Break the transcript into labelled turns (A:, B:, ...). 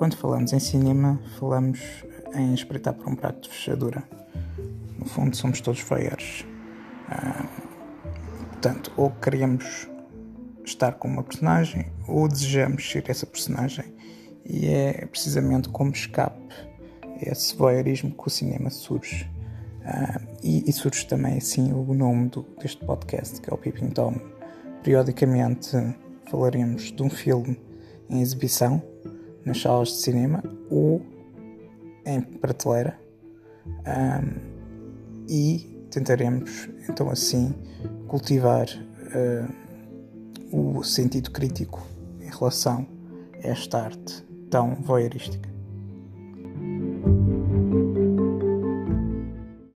A: quando falamos em cinema, falamos em espreitar para um prato de fechadura. No fundo, somos todos voyeurs. Uh, portanto, ou queremos estar com uma personagem ou desejamos ser essa personagem. E é precisamente como escape esse voyeurismo que o cinema surge. Uh, e, e, surge também assim o nome do, deste podcast, que é o Peeping Tom. Periodicamente falaremos de um filme em exibição nas salas de cinema ou em prateleira um, e tentaremos então assim cultivar uh, o sentido crítico em relação a esta arte tão voyeurística.